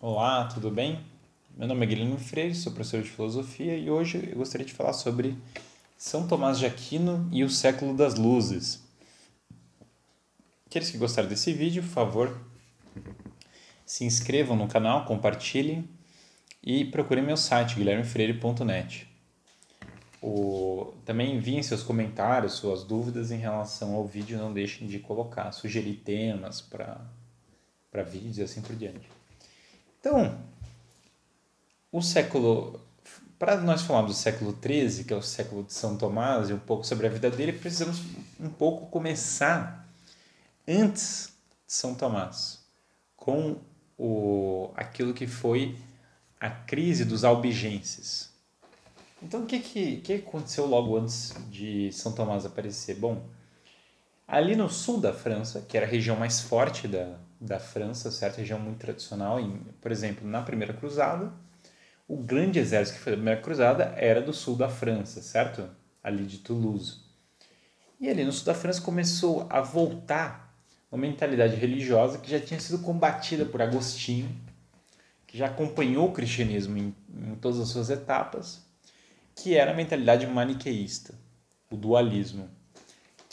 Olá, tudo bem? Meu nome é Guilherme Freire, sou professor de filosofia e hoje eu gostaria de falar sobre São Tomás de Aquino e o século das luzes. Aqueles que gostaram desse vídeo, por favor, se inscrevam no canal, compartilhem e procurem meu site guilhermefreire.net. O... Também enviem seus comentários, suas dúvidas em relação ao vídeo, não deixem de colocar, sugerir temas para vídeos e assim por diante. Então, o século. Para nós falarmos do século XIII, que é o século de São Tomás, e um pouco sobre a vida dele, precisamos um pouco começar antes de São Tomás, com o, aquilo que foi a crise dos albigenses. Então, o que, que, que aconteceu logo antes de São Tomás aparecer? Bom, ali no sul da França, que era a região mais forte da, da França, certo? Região muito tradicional. Em, por exemplo, na Primeira Cruzada, o grande exército que foi da Primeira Cruzada era do sul da França, certo? Ali de Toulouse. E ali no sul da França começou a voltar uma mentalidade religiosa que já tinha sido combatida por Agostinho, que já acompanhou o cristianismo em, em todas as suas etapas que era a mentalidade maniqueísta, o dualismo,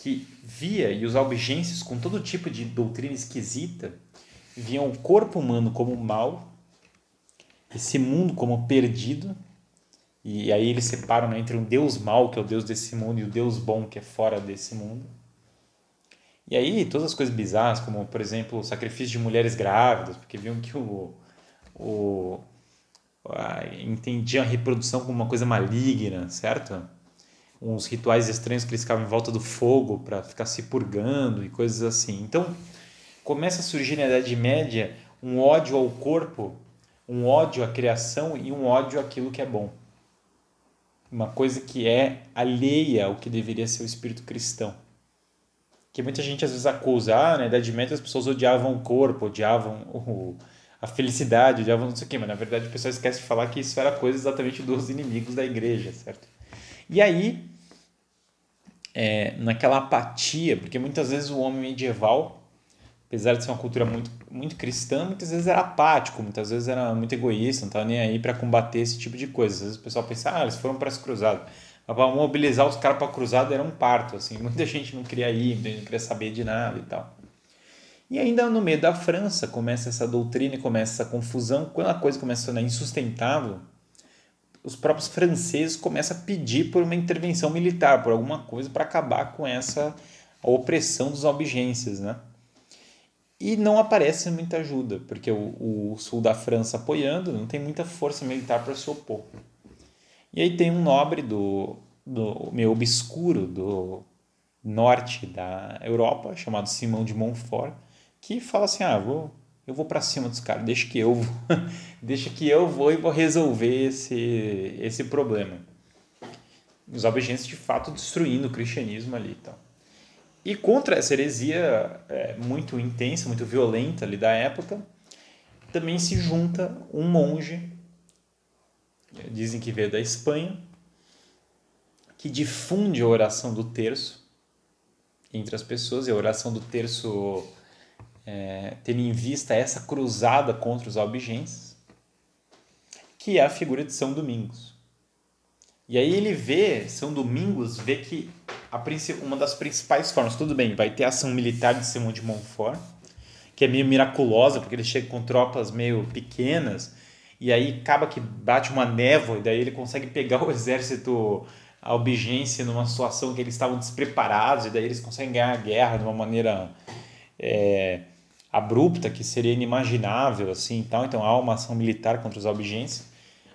que via e os albigenses com todo tipo de doutrina esquisita viam o corpo humano como mal, esse mundo como perdido, e aí eles separam né, entre um Deus mau, que é o Deus desse mundo, e o Deus bom, que é fora desse mundo. E aí todas as coisas bizarras, como por exemplo o sacrifício de mulheres grávidas, porque viam que o, o, entendiam a reprodução como uma coisa maligna, certo? Uns rituais estranhos que eles ficavam em volta do fogo para ficar se purgando e coisas assim. Então, começa a surgir na Idade Média um ódio ao corpo, um ódio à criação e um ódio àquilo que é bom. Uma coisa que é alheia ao que deveria ser o espírito cristão. Que muita gente às vezes acusa, ah, na Idade Média as pessoas odiavam o corpo, odiavam o, a felicidade, o diabo não sei o quê, mas na verdade o pessoal esquece de falar que isso era coisa exatamente dos inimigos da igreja, certo? E aí, é, naquela apatia, porque muitas vezes o homem medieval, apesar de ser uma cultura muito, muito cristã, muitas vezes era apático, muitas vezes era muito egoísta, não estava nem aí para combater esse tipo de coisa. Às vezes o pessoal pensa, ah, eles foram para esse cruzado. Para mobilizar os caras para a cruzada era um parto, assim, muita gente não queria ir, não queria saber de nada e tal. E ainda no meio da França começa essa doutrina e começa essa confusão. Quando a coisa começa a tornar insustentável, os próprios franceses começam a pedir por uma intervenção militar, por alguma coisa para acabar com essa opressão dos albigenses, né? E não aparece muita ajuda, porque o, o sul da França apoiando não tem muita força militar para se opor. E aí tem um nobre do, do meio obscuro do norte da Europa, chamado Simão de Montfort, que fala assim: ah, vou, eu vou para cima dos caras, deixa que eu vou, deixa que eu vou e vou resolver esse, esse problema. Os albigenses de fato destruindo o cristianismo ali e tal. E contra essa heresia é, muito intensa, muito violenta ali da época, também se junta um monge, dizem que veio da Espanha, que difunde a oração do terço entre as pessoas, e a oração do terço é, tendo em vista essa cruzada contra os albigenses, que é a figura de São Domingos. E aí ele vê, São Domingos vê que a, uma das principais formas, tudo bem, vai ter a ação militar de Simão de Montfort, que é meio miraculosa, porque ele chega com tropas meio pequenas, e aí acaba que bate uma névoa, e daí ele consegue pegar o exército albigense numa situação que eles estavam despreparados, e daí eles conseguem ganhar a guerra de uma maneira é, abrupta, que seria inimaginável assim, tal. Então há uma ação militar contra os albigenses.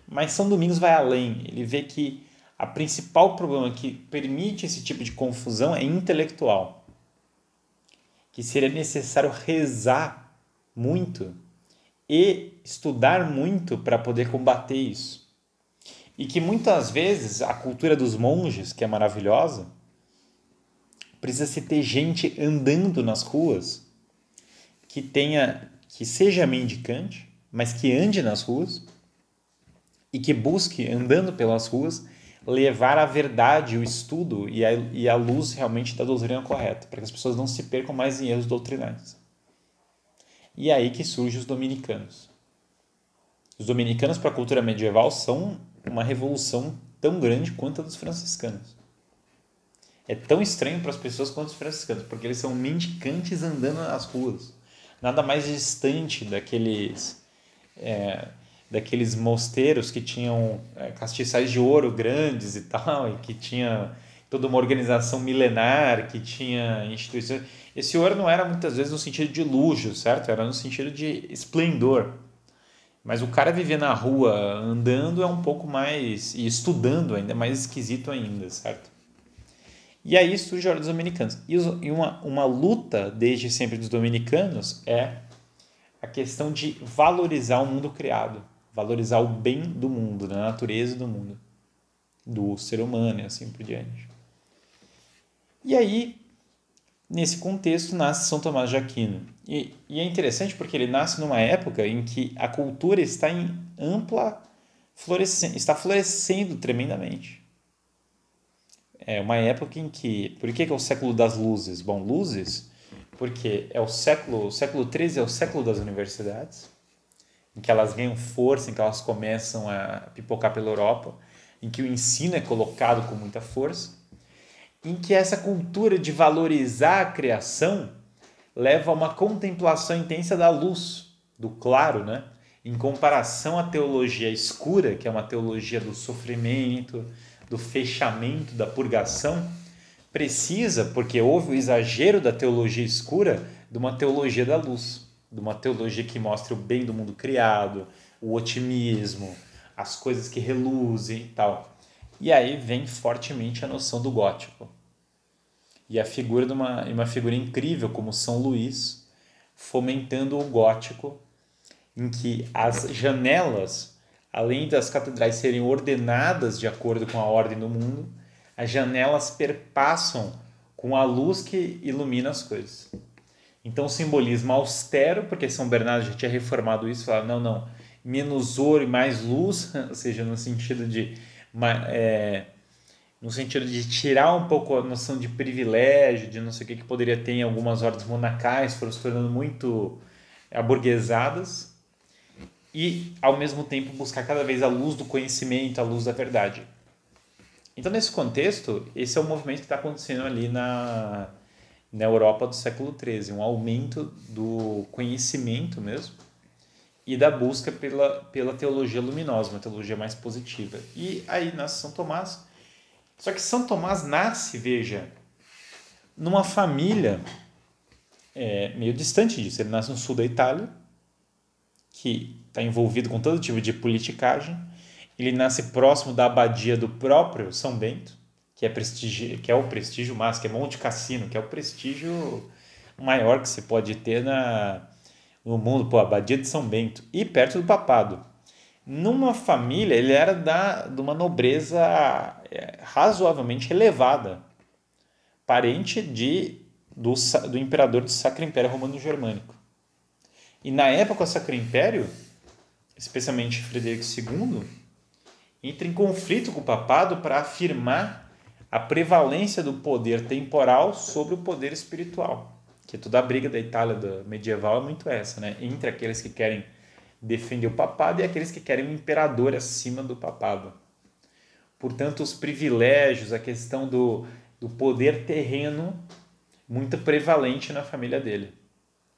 Mas São Domingos vai além. Ele vê que a principal problema que permite esse tipo de confusão é intelectual. Que seria necessário rezar muito e estudar muito para poder combater isso. E que muitas vezes a cultura dos monges, que é maravilhosa, precisa se ter gente andando nas ruas que tenha que seja mendicante, mas que ande nas ruas e que busque andando pelas ruas levar a verdade, o estudo e a, e a luz realmente da doutrina correta, para que as pessoas não se percam mais em erros doutrinários. E é aí que surgem os dominicanos. Os dominicanos para a cultura medieval são uma revolução tão grande quanto a dos franciscanos. É tão estranho para as pessoas quanto os franciscanos, porque eles são mendicantes andando nas ruas. Nada mais distante daqueles é, daqueles mosteiros que tinham é, castiçais de ouro grandes e tal, e que tinha toda uma organização milenar, que tinha instituições. Esse ouro não era muitas vezes no sentido de luxo, certo? Era no sentido de esplendor. Mas o cara viver na rua andando é um pouco mais. e estudando ainda, é mais esquisito ainda, certo? E aí surge a Ordem dos Dominicanos. E uma, uma luta desde sempre dos dominicanos é a questão de valorizar o mundo criado, valorizar o bem do mundo, da natureza do mundo, do ser humano e assim por diante. E aí, nesse contexto, nasce São Tomás de Aquino. E, e é interessante porque ele nasce numa época em que a cultura está em ampla florescendo, está florescendo tremendamente. É uma época em que. Por que, que é o século das luzes? Bom, luzes, porque é o século. O século XIII é o século das universidades, em que elas ganham força, em que elas começam a pipocar pela Europa, em que o ensino é colocado com muita força, em que essa cultura de valorizar a criação leva a uma contemplação intensa da luz, do claro, né? Em comparação à teologia escura, que é uma teologia do sofrimento, do fechamento, da purgação, precisa, porque houve o exagero da teologia escura, de uma teologia da luz, de uma teologia que mostra o bem do mundo criado, o otimismo, as coisas que reluzem e tal. E aí vem fortemente a noção do gótico. E a figura de uma, uma figura incrível como São Luís, fomentando o gótico, em que as janelas além das catedrais serem ordenadas de acordo com a ordem do mundo, as janelas perpassam com a luz que ilumina as coisas. Então, simbolismo austero, porque São Bernardo já tinha reformado isso, falava, não, não, menos ouro e mais luz, ou seja, no sentido de é, no sentido de tirar um pouco a noção de privilégio, de não sei o que que poderia ter em algumas ordens monacais, foram se tornando muito aburguesadas, e, ao mesmo tempo, buscar cada vez a luz do conhecimento, a luz da verdade. Então, nesse contexto, esse é o movimento que está acontecendo ali na, na Europa do século XIII, um aumento do conhecimento mesmo e da busca pela, pela teologia luminosa, uma teologia mais positiva. E aí nasce São Tomás. Só que São Tomás nasce, veja, numa família é, meio distante disso. Ele nasce no sul da Itália, que está envolvido com todo tipo de politicagem. Ele nasce próximo da abadia do próprio São Bento, que é, que é o prestígio máximo, que é Monte Cassino, que é o prestígio maior que você pode ter na, no mundo, pô, a abadia de São Bento, e perto do papado. Numa família, ele era da, de uma nobreza é, razoavelmente elevada, parente de, do, do imperador do Sacro Império Romano Germânico. E na época o Sacro Império especialmente Frederico II, entra em conflito com o papado para afirmar a prevalência do poder temporal sobre o poder espiritual. Que toda a briga da Itália medieval é muito essa, né? Entre aqueles que querem defender o papado e aqueles que querem o imperador acima do papado. Portanto, os privilégios, a questão do, do poder terreno, muito prevalente na família dele.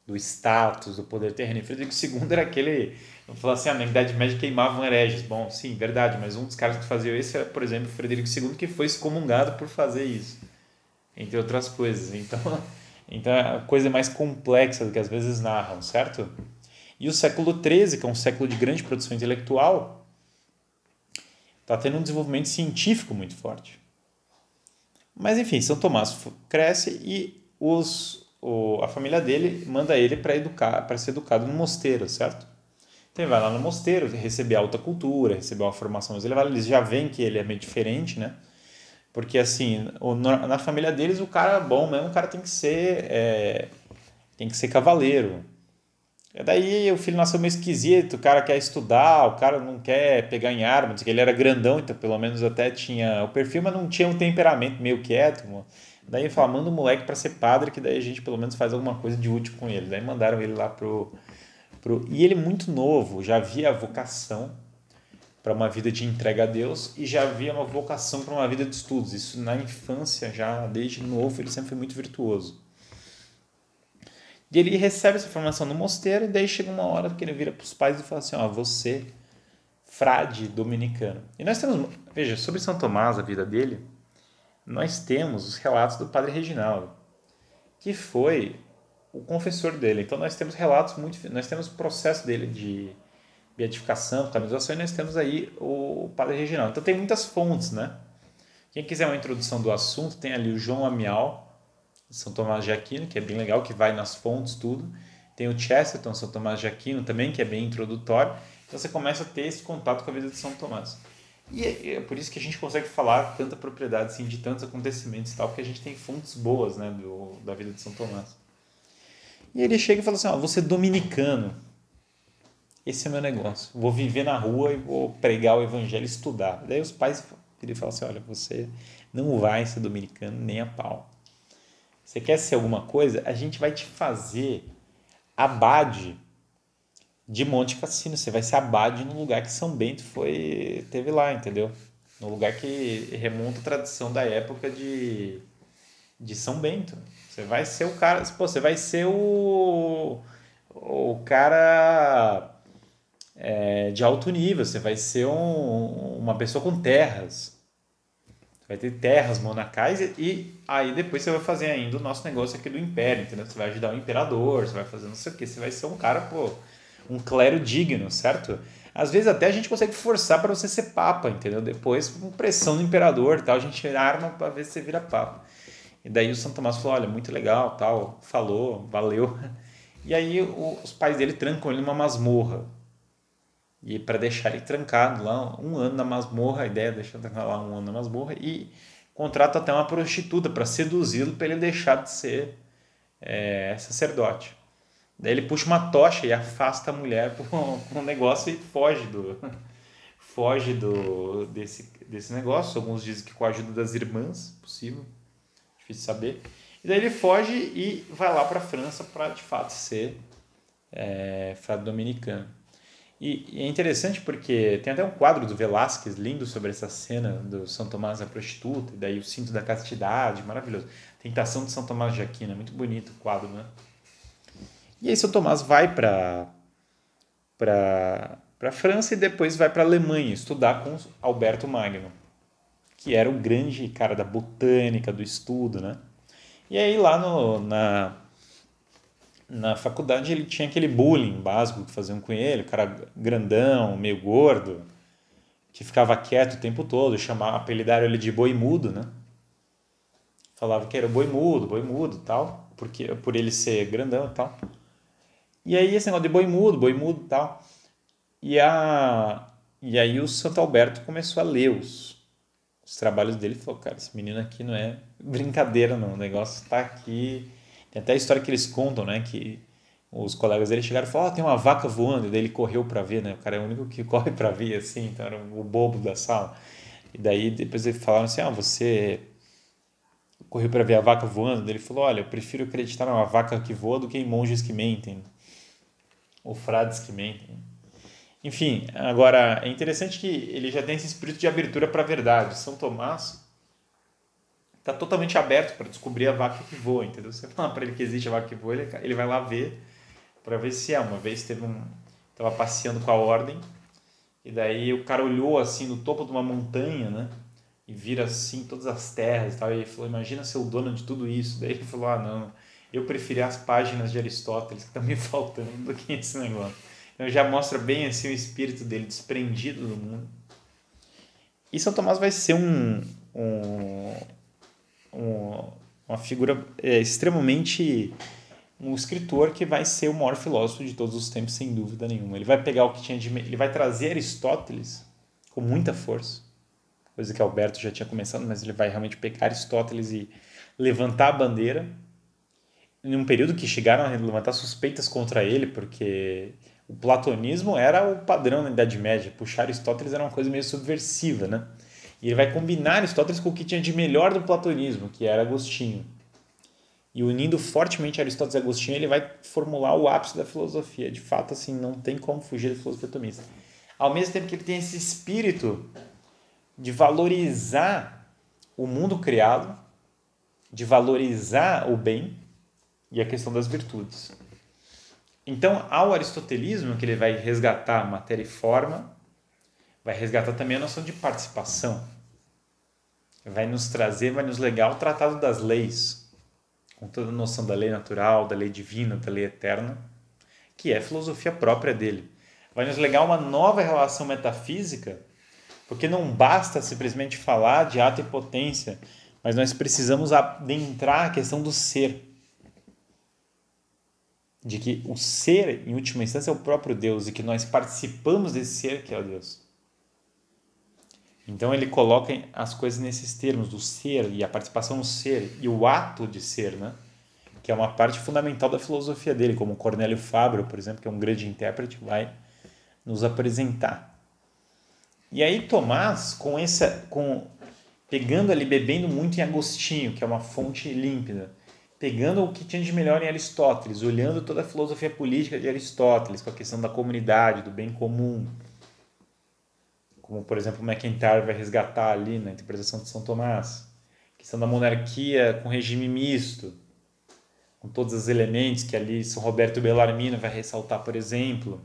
Do status, do poder terreno. E Frederico II era aquele Vamos falar assim, ah, na Idade Média queimavam hereges. Bom, sim, verdade, mas um dos caras que fazia isso era, por exemplo, Frederico II, que foi excomungado por fazer isso, entre outras coisas. Então, então a coisa é mais complexa do que às vezes narram, certo? E o século XIII, que é um século de grande produção intelectual, está tendo um desenvolvimento científico muito forte. Mas enfim, São Tomás cresce e os, o, a família dele manda ele para educar, para ser educado no mosteiro, certo? Então ele vai lá no mosteiro, receber alta cultura, receber uma formação mais elevada, eles já veem que ele é meio diferente, né? Porque assim, na família deles o cara bom mesmo, o cara tem que ser é, tem que ser cavaleiro. E daí o filho nasceu meio esquisito, o cara quer estudar, o cara não quer pegar em armas, ele era grandão, então pelo menos até tinha o perfil, mas não tinha um temperamento meio quieto. Mano. Daí fala, manda o moleque para ser padre, que daí a gente pelo menos faz alguma coisa de útil com ele. Daí mandaram ele lá pro Pro, e ele muito novo, já havia a vocação para uma vida de entrega a Deus e já havia uma vocação para uma vida de estudos. Isso na infância, já desde novo, ele sempre foi muito virtuoso. E ele recebe essa formação no mosteiro e daí chega uma hora que ele vira para os pais e fala assim, ó, você, frade dominicano. E nós temos, veja, sobre São Tomás, a vida dele, nós temos os relatos do padre Reginaldo, que foi o confessor dele. Então nós temos relatos muito, nós temos o processo dele de beatificação, canonização, e nós temos aí o Padre Reginaldo. Então tem muitas fontes, né? Quem quiser uma introdução do assunto, tem ali o João Amial, São Tomás de Aquino, que é bem legal, que vai nas fontes, tudo. Tem o Chesterton, São Tomás de Aquino, também, que é bem introdutório. Então você começa a ter esse contato com a vida de São Tomás. E é, é por isso que a gente consegue falar tanta propriedade assim, de tantos acontecimentos e tal, porque a gente tem fontes boas né, do, da vida de São Tomás. E ele chega e fala assim: ó, você dominicano esse é meu negócio. Vou viver na rua e vou pregar o evangelho, estudar. Daí os pais ele falam assim, olha, você não vai ser dominicano nem a pau. Você quer ser alguma coisa? A gente vai te fazer abade de Monte Cassino. Você vai ser abade no lugar que São Bento foi teve lá, entendeu? No lugar que remonta a tradição da época de, de São Bento. Você vai ser o cara, pô, você vai ser o o cara é, de alto nível, você vai ser um, uma pessoa com terras. Vai ter terras monacais e, e, aí depois você vai fazer ainda o nosso negócio aqui do império, entendeu? Você vai ajudar o imperador, você vai fazer não sei o que, você vai ser um cara, pô, um clero digno, certo? Às vezes até a gente consegue forçar para você ser papa, entendeu? Depois, com pressão do imperador tal, a gente arma para ver se você vira papa. E daí o São Tomás falou, olha, muito legal, tal, falou, valeu. E aí os pais dele trancam ele numa masmorra e para deixar ele trancado lá um ano na masmorra, a ideia é deixar trancar lá um ano na masmorra e contrata até uma prostituta para seduzi-lo para ele deixar de ser é, sacerdote. Daí ele puxa uma tocha e afasta a mulher com um negócio e foge do foge do desse desse negócio. Alguns dizem que com a ajuda das irmãs, possível, difícil saber. E daí ele foge e vai lá para a França para de fato ser é, frade dominicano. E, e, é interessante porque tem até um quadro do Velázquez lindo sobre essa cena do São Tomás a prostituta, e daí o cinto da castidade, maravilhoso. Tentação de São Tomás de Aquino, é muito bonito o quadro, né? E aí São Tomás vai para para para França e depois vai para a Alemanha estudar com Alberto Magno, que era o grande cara da botânica, do estudo, né? E aí lá no, na na faculdade ele tinha aquele bullying básico que faziam com ele, o cara grandão, meio gordo, que ficava quieto o tempo todo, chamava, apelidaram ele de boi mudo, né? Falava que era boi mudo, boi mudo tal, porque, por ele ser grandão e tal. E aí esse negócio de boi mudo, boi mudo e tal. E, a, e aí o Santo Alberto começou a ler os, os trabalhos dele e falou, cara, esse menino aqui não é brincadeira não, o negócio está aqui tem até a história que eles contam, né? Que os colegas dele chegaram e falaram: oh, tem uma vaca voando. E daí ele correu para ver, né? O cara é o único que corre para ver, assim, então era o bobo da sala. E daí depois eles falaram assim: ah, você correu para ver a vaca voando? Daí ele falou: olha, eu prefiro acreditar numa vaca que voa do que em monges que mentem. Ou frades que mentem. Enfim, agora é interessante que ele já tem esse espírito de abertura para a verdade. São Tomás está totalmente aberto para descobrir a vaca que voa, entendeu? Você fala para ele que existe a vaca que voa, ele, ele vai lá ver para ver se é. Uma vez teve um tava passeando com a ordem e daí o cara olhou assim no topo de uma montanha, né? E vira assim todas as terras e tal. E ele falou: Imagina ser o dono de tudo isso. Daí ele falou: Ah, não, eu preferi as páginas de Aristóteles que estão me faltando do que esse negócio. Então já mostra bem assim o espírito dele desprendido do mundo. E São Tomás vai ser um, um um, uma figura é, extremamente um escritor que vai ser o maior filósofo de todos os tempos sem dúvida nenhuma ele vai pegar o que tinha de ele vai trazer Aristóteles com muita força coisa que Alberto já tinha começado mas ele vai realmente pegar Aristóteles e levantar a bandeira em um período que chegaram a levantar suspeitas contra ele porque o platonismo era o padrão na Idade Média puxar Aristóteles era uma coisa meio subversiva né e ele vai combinar Aristóteles com o que tinha de melhor do platonismo, que era Agostinho. E unindo fortemente Aristóteles e Agostinho, ele vai formular o ápice da filosofia. De fato, assim, não tem como fugir da filosofia tomista. Ao mesmo tempo que ele tem esse espírito de valorizar o mundo criado, de valorizar o bem e a questão das virtudes. Então, ao aristotelismo, que ele vai resgatar matéria e forma, vai resgatar também a noção de participação. Vai nos trazer, vai nos legar o tratado das leis, com toda a noção da lei natural, da lei divina, da lei eterna, que é filosofia própria dele. Vai nos legar uma nova relação metafísica, porque não basta simplesmente falar de ato e potência, mas nós precisamos adentrar a questão do ser de que o ser, em última instância, é o próprio Deus e que nós participamos desse ser que é o Deus. Então ele coloca as coisas nesses termos do ser e a participação no ser e o ato de ser, né? Que é uma parte fundamental da filosofia dele, como Cornélio Fabro, por exemplo, que é um grande intérprete, vai nos apresentar. E aí Tomás, com essa, com pegando ali, bebendo muito em Agostinho, que é uma fonte límpida, pegando o que tinha de melhor em Aristóteles, olhando toda a filosofia política de Aristóteles, com a questão da comunidade, do bem comum, como por exemplo McIntyre vai resgatar ali na interpretação de São Tomás, a questão da monarquia com regime misto, com todos os elementos que ali São Roberto Bellarmino vai ressaltar, por exemplo.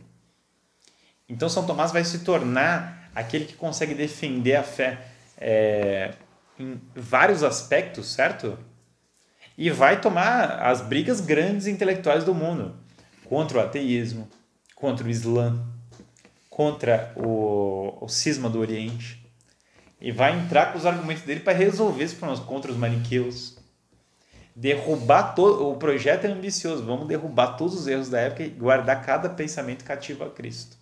Então São Tomás vai se tornar aquele que consegue defender a fé é, em vários aspectos, certo? E vai tomar as brigas grandes intelectuais do mundo contra o ateísmo, contra o Islã, contra o, o cisma do Oriente e vai entrar com os argumentos dele para resolver esse problema contra os maniqueus. Derrubar todo o projeto é ambicioso, vamos derrubar todos os erros da época e guardar cada pensamento cativo a Cristo.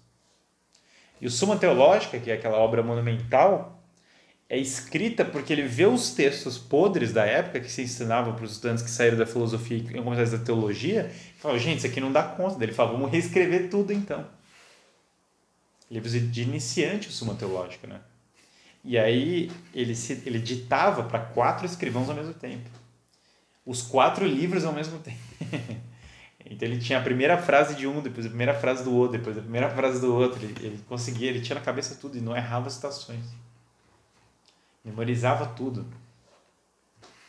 E o Suma Teológica, que é aquela obra monumental, é escrita porque ele vê os textos podres da época que se ensinavam para os estudantes que saíram da filosofia e começaram da teologia, e fala, gente, isso aqui não dá conta. Ele fala, vamos reescrever tudo então. Livros de iniciante o Suma Teológica, né? E aí ele, se, ele ditava para quatro escrivãos ao mesmo tempo. Os quatro livros ao mesmo tempo. então ele tinha a primeira frase de um, depois a primeira frase do outro, depois a primeira frase do outro. Ele, ele conseguia, ele tinha na cabeça tudo e não errava as citações. Memorizava tudo.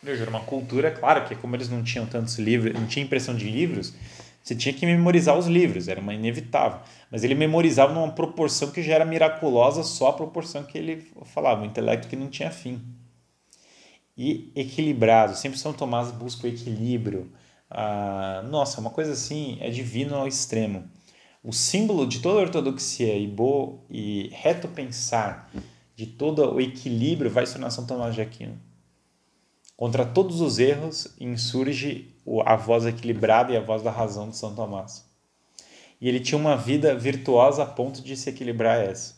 Era uma cultura, claro que como eles não tinham tantos livros, não tinha impressão de livros, você tinha que memorizar os livros, era uma inevitável. Mas ele memorizava numa proporção que já era miraculosa, só a proporção que ele falava, um intelecto que não tinha fim. E equilibrado, sempre São Tomás busca o equilíbrio. Ah, nossa, uma coisa assim é divino ao extremo. O símbolo de toda a ortodoxia e, bo, e reto pensar de todo o equilíbrio vai se tornar São Tomás de Aquino. Contra todos os erros insurge a voz equilibrada e a voz da razão de São Tomás. E ele tinha uma vida virtuosa a ponto de se equilibrar a essa.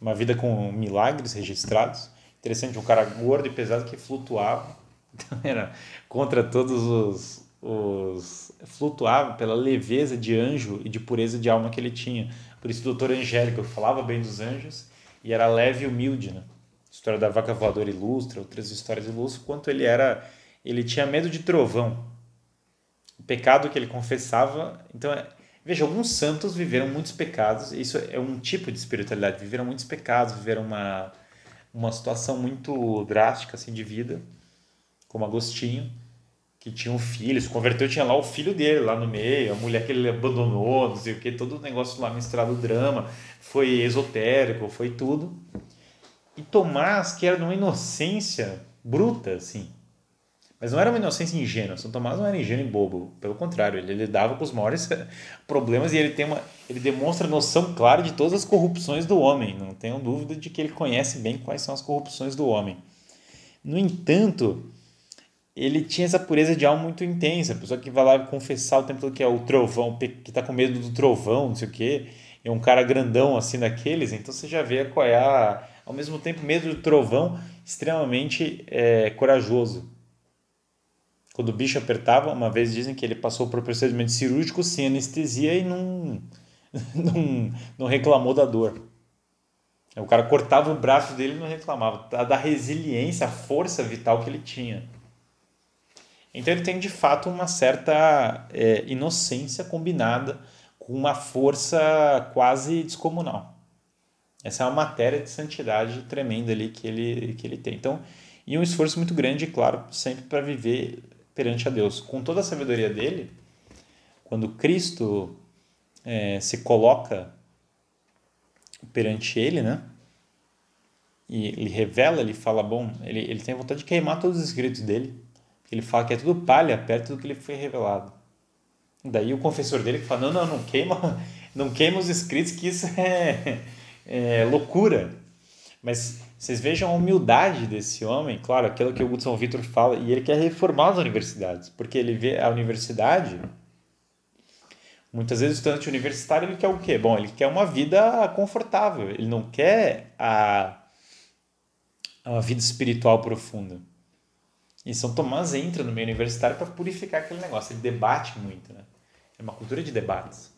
Uma vida com milagres registrados. Interessante, um cara gordo e pesado que flutuava. Então era contra todos os, os flutuava pela leveza de anjo e de pureza de alma que ele tinha. Por isso o doutor Angélico falava bem dos anjos e era leve e humilde, né? História da vaca voadora ilustra, outras histórias ilustram quanto ele era, ele tinha medo de trovão. O pecado que ele confessava, então, é, veja, alguns santos viveram muitos pecados, isso é um tipo de espiritualidade, viveram muitos pecados, viveram uma uma situação muito drástica assim de vida, como Agostinho, que tinha um filho, se converteu, tinha lá o filho dele lá no meio, a mulher que ele abandonou, não sei o que, todo o negócio lá misturado drama, foi esotérico, foi tudo. E Tomás, que era de uma inocência bruta, assim, mas não era uma inocência ingênua. São Tomás não era ingênuo e bobo, pelo contrário, ele lidava com os maiores problemas e ele tem uma, ele demonstra noção clara de todas as corrupções do homem. Não tenho dúvida de que ele conhece bem quais são as corrupções do homem. No entanto, ele tinha essa pureza de alma muito intensa. A pessoa que vai lá confessar o tempo todo que é o trovão, que está com medo do trovão, não sei o quê, é um cara grandão assim daqueles, então você já vê qual é a, ao mesmo tempo, medo do trovão, extremamente é, corajoso. Quando o bicho apertava, uma vez dizem que ele passou por procedimento cirúrgico sem anestesia e não, não, não reclamou da dor. O cara cortava o braço dele e não reclamava. Da resiliência, a força vital que ele tinha. Então ele tem de fato uma certa é, inocência combinada com uma força quase descomunal. Essa é uma matéria de santidade tremenda ali que ele, que ele tem. Então, e um esforço muito grande, claro, sempre para viver perante a Deus. Com toda a sabedoria dele, quando Cristo é, se coloca perante ele, né? E ele revela, ele fala, bom, ele, ele tem vontade de queimar todos os escritos dele. Ele fala que é tudo palha perto do que lhe foi revelado. Daí o confessor dele fala, não, não, não queima, não queima os escritos, que isso é, é loucura. Mas vocês vejam a humildade desse homem, claro, aquilo que o São Vitor fala, e ele quer reformar as universidades, porque ele vê a universidade Muitas vezes o estudante universitário ele quer o quê? Bom, ele quer uma vida confortável, ele não quer a, a vida espiritual profunda. E São Tomás entra no meio universitário para purificar aquele negócio, ele debate muito, né? É uma cultura de debates.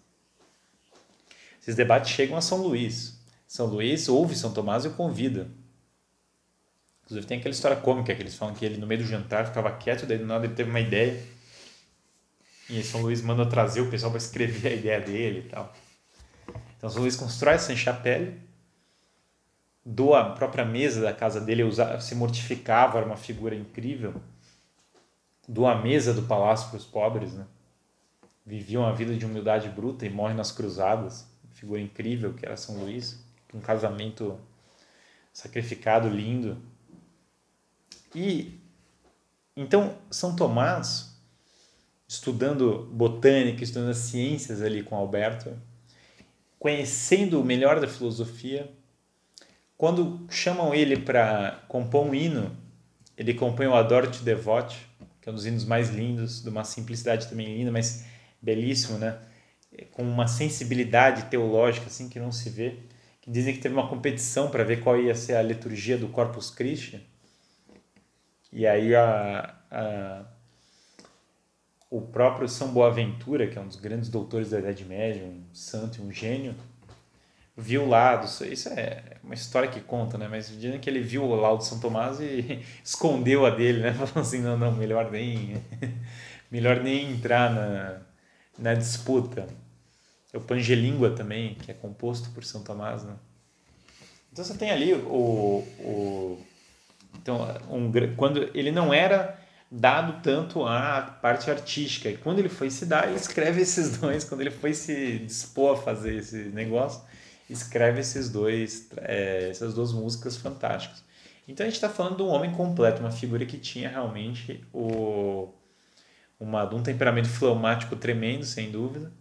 Esses debates chegam a São Luís. São Luís ouve São Tomás e o convida. Inclusive tem aquela história cômica que eles falam que ele no meio do jantar ficava quieto, daí do nada ele teve uma ideia e São Luís manda trazer o pessoal para escrever a ideia dele e tal. Então São Luís constrói essa doa a própria mesa da casa dele, usava, se mortificava, era uma figura incrível. Doa a mesa do palácio para os pobres, né? Vivia uma vida de humildade bruta e morre nas cruzadas. Figura incrível que era São Luís, um casamento sacrificado, lindo. E então São Tomás estudando botânica, estudando as ciências ali com Alberto, conhecendo o melhor da filosofia. Quando chamam ele para compor um hino, ele compõe o Adoro Te Devote, que é um dos hinos mais lindos, de uma simplicidade também linda, mas belíssimo, né? Com uma sensibilidade teológica assim que não se vê. Que dizem que teve uma competição para ver qual ia ser a liturgia do Corpus Christi. E aí a, a o próprio São Boaventura, que é um dos grandes doutores da Idade Média, um santo e um gênio, viu lá, isso é uma história que conta, né? Mas dizem que ele viu o laudo de São Tomás e escondeu a dele, né? Falando assim, não, não, melhor nem, melhor nem entrar na, na disputa. O Pangelíngua também, que é composto por São Tomás, né? Então você tem ali o, o então um, quando ele não era dado tanto à parte artística. E quando ele foi se dar, ele escreve esses dois. Quando ele foi se dispor a fazer esse negócio, escreve esses dois, é, essas duas músicas fantásticas. Então a gente está falando de um homem completo, uma figura que tinha realmente o, uma, um temperamento fleumático tremendo, sem dúvida,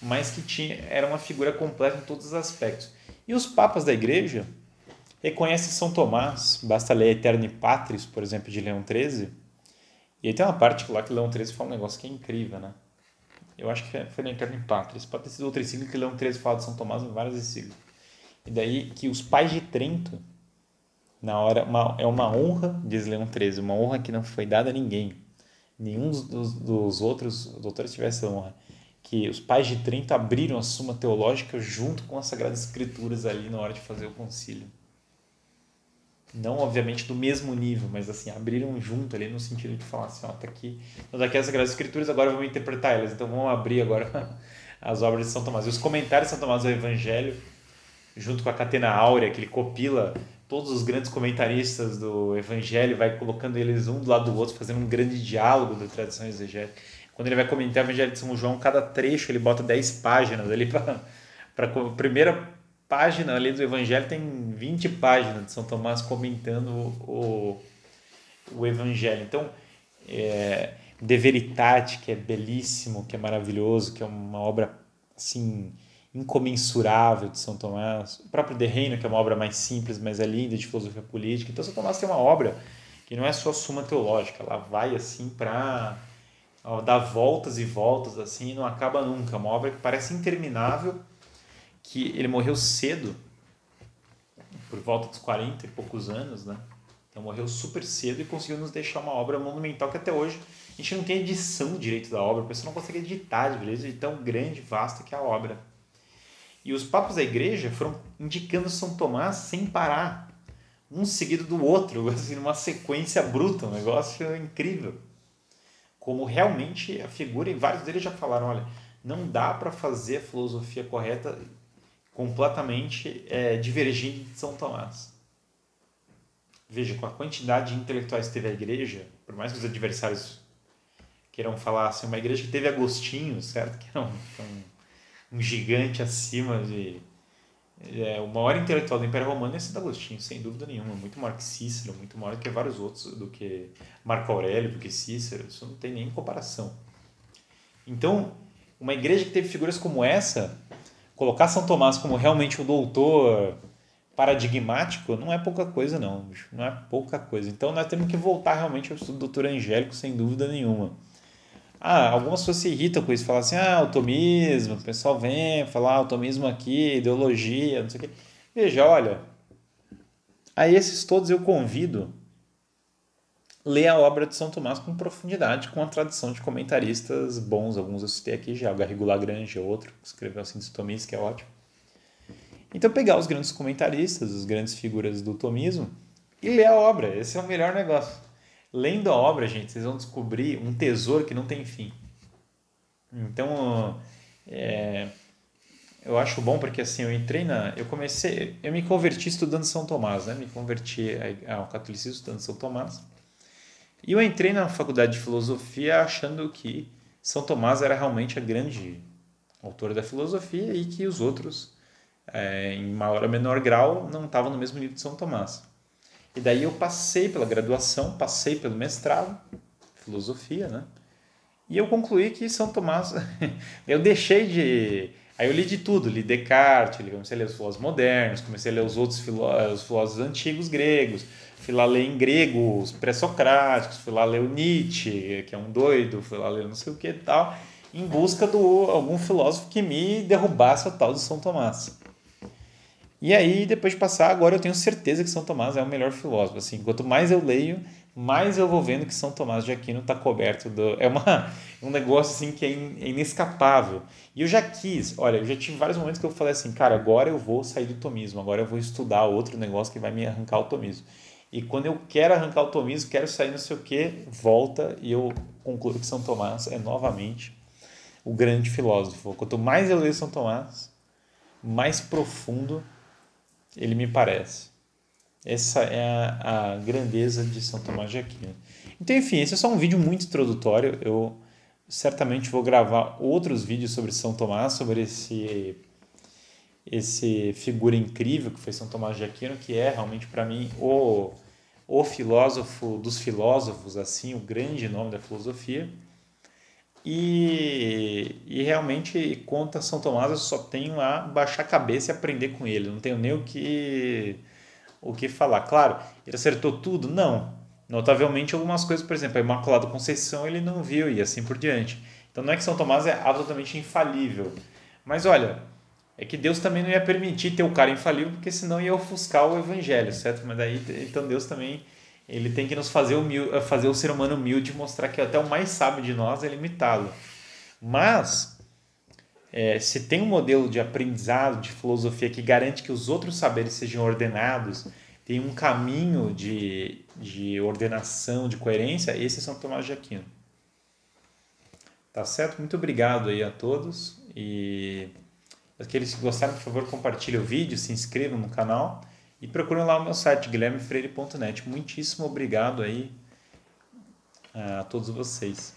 mas que tinha, era uma figura completa em todos os aspectos. E os papas da igreja reconhecem São Tomás, basta ler Eterni Patris, por exemplo, de Leão XIII, e aí tem uma parte lá que Leão XIII fala um negócio que é incrível, né? Eu acho que foi na Eterna Pátria. Pode ter sido outro encíclica que Leão XIII fala de São Tomás em várias encíclicas. E daí que os pais de Trento, na hora, uma, é uma honra, diz Leão XIII, uma honra que não foi dada a ninguém. Nenhum dos, dos outros doutores tivesse honra. Que os pais de Trento abriram a Suma Teológica junto com as Sagradas Escrituras ali na hora de fazer o concílio não obviamente do mesmo nível, mas assim, abriram junto ali no sentido de falar assim, ó, tá aqui, então daqui as Sagradas Escrituras, agora vamos interpretar elas, então vamos abrir agora as obras de São Tomás. E os comentários de São Tomás do Evangelho, junto com a Catena Áurea, que ele copila todos os grandes comentaristas do Evangelho, vai colocando eles um do lado do outro, fazendo um grande diálogo da tradição exegética. Quando ele vai comentar o Evangelho de São João, cada trecho ele bota 10 páginas ali para para primeira página ali do Evangelho, tem 20 páginas de São Tomás comentando o, o Evangelho. Então, é, De Veritate, que é belíssimo, que é maravilhoso, que é uma obra assim incomensurável de São Tomás. O próprio De Reino, que é uma obra mais simples, mas é linda, de filosofia política. Então, São Tomás tem uma obra que não é só suma teológica, ela vai assim para dar voltas e voltas assim e não acaba nunca. É uma obra que parece interminável que ele morreu cedo, por volta dos 40 e poucos anos, né? Então morreu super cedo e conseguiu nos deixar uma obra monumental que até hoje a gente não tem edição direito da obra, a pessoa não consegue editar de beleza de tão grande, vasta que é a obra. E os papas da igreja foram indicando São Tomás sem parar, um seguido do outro, assim, numa sequência bruta, um negócio incrível. como realmente a figura, e vários deles já falaram, olha, não dá para fazer a filosofia correta completamente é, divergindo de São Tomás. Veja, com a quantidade de intelectuais que teve a igreja, por mais que os adversários queiram falar assim, uma igreja que teve Agostinho, certo? Que era um, um, um gigante acima de... É, o maior intelectual do Império Romano é esse Agostinho, sem dúvida nenhuma. Muito maior que Cícero, muito maior do que vários outros, do que Marco Aurélio, do que Cícero. Isso não tem nem comparação. Então, uma igreja que teve figuras como essa, colocar São Tomás como realmente o doutor paradigmático não é pouca coisa não, não é pouca coisa. Então nós temos que voltar realmente ao estudo do doutor Angélico sem dúvida nenhuma. Ah, algumas pessoas se irritam com isso, falam assim, ah, o tomismo, o pessoal vem falar ah, o tomismo aqui, ideologia, não sei o quê. Veja, olha, a esses todos eu convido ler a obra de São Tomás com profundidade, com a tradição de comentaristas bons, alguns eu citei aqui já, o Garrigo Lagrange, outro, que escreveu assim de Tomis, que é ótimo. Então pegar os grandes comentaristas, as grandes figuras do tomismo e ler a obra, esse é o melhor negócio. Lendo a obra, gente, vocês vão descobrir um tesouro que não tem fim. Então, é, eu acho bom porque assim, eu entrei na. Eu comecei. Eu me converti estudando São Tomás, né? Me converti ao catolicismo estudando São Tomás. E eu entrei na faculdade de filosofia achando que São Tomás era realmente a grande autora da filosofia e que os outros, é, em maior ou menor grau, não estavam no mesmo nível de São Tomás. E daí eu passei pela graduação, passei pelo mestrado, filosofia, né? E eu concluí que São Tomás, eu deixei de, aí eu li de tudo, li Descartes, comecei a ler os filósofos modernos, comecei a ler os outros filósofos, os filósofos antigos gregos, fui lá ler em grego os pré-socráticos, fui lá ler o Nietzsche, que é um doido, fui lá ler não sei o que e tal, em busca de algum filósofo que me derrubasse o tal de São Tomás. E aí, depois de passar, agora eu tenho certeza que São Tomás é o melhor filósofo. Assim, quanto mais eu leio, mais eu vou vendo que São Tomás de Aquino está coberto do. É uma, um negócio assim que é, é inescapável. E eu já quis, olha, eu já tive vários momentos que eu falei assim, cara, agora eu vou sair do tomismo, agora eu vou estudar outro negócio que vai me arrancar o tomismo. E quando eu quero arrancar o tomismo, quero sair não sei o que, volta e eu concluo que São Tomás é novamente o grande filósofo. Quanto mais eu leio São Tomás, mais profundo ele me parece. Essa é a, a grandeza de São Tomás de Aquino. Então, enfim, esse é só um vídeo muito introdutório. Eu certamente vou gravar outros vídeos sobre São Tomás, sobre esse esse figura incrível que foi São Tomás de Aquino, que é realmente para mim o, o filósofo dos filósofos, assim, o grande nome da filosofia. E, e realmente, conta São Tomás, eu só tenho a baixar a cabeça e aprender com ele. Não tenho nem o que, o que falar. Claro, ele acertou tudo? Não. Notavelmente, algumas coisas, por exemplo, a Imaculada Conceição ele não viu e assim por diante. Então, não é que São Tomás é absolutamente infalível. Mas olha, é que Deus também não ia permitir ter o cara infalível, porque senão ia ofuscar o evangelho, certo? Mas daí, então Deus também ele tem que nos fazer, humilde, fazer o ser humano humilde e mostrar que até o mais sábio de nós é limitado. Mas, é, se tem um modelo de aprendizado, de filosofia que garante que os outros saberes sejam ordenados, tem um caminho de, de ordenação, de coerência, esse é São Tomás de Aquino. Tá certo? Muito obrigado aí a todos e aqueles que gostaram, por favor, compartilhem o vídeo, se inscrevam no canal e procurem lá o meu site, guilhermefreire.net. Muitíssimo obrigado aí a todos vocês.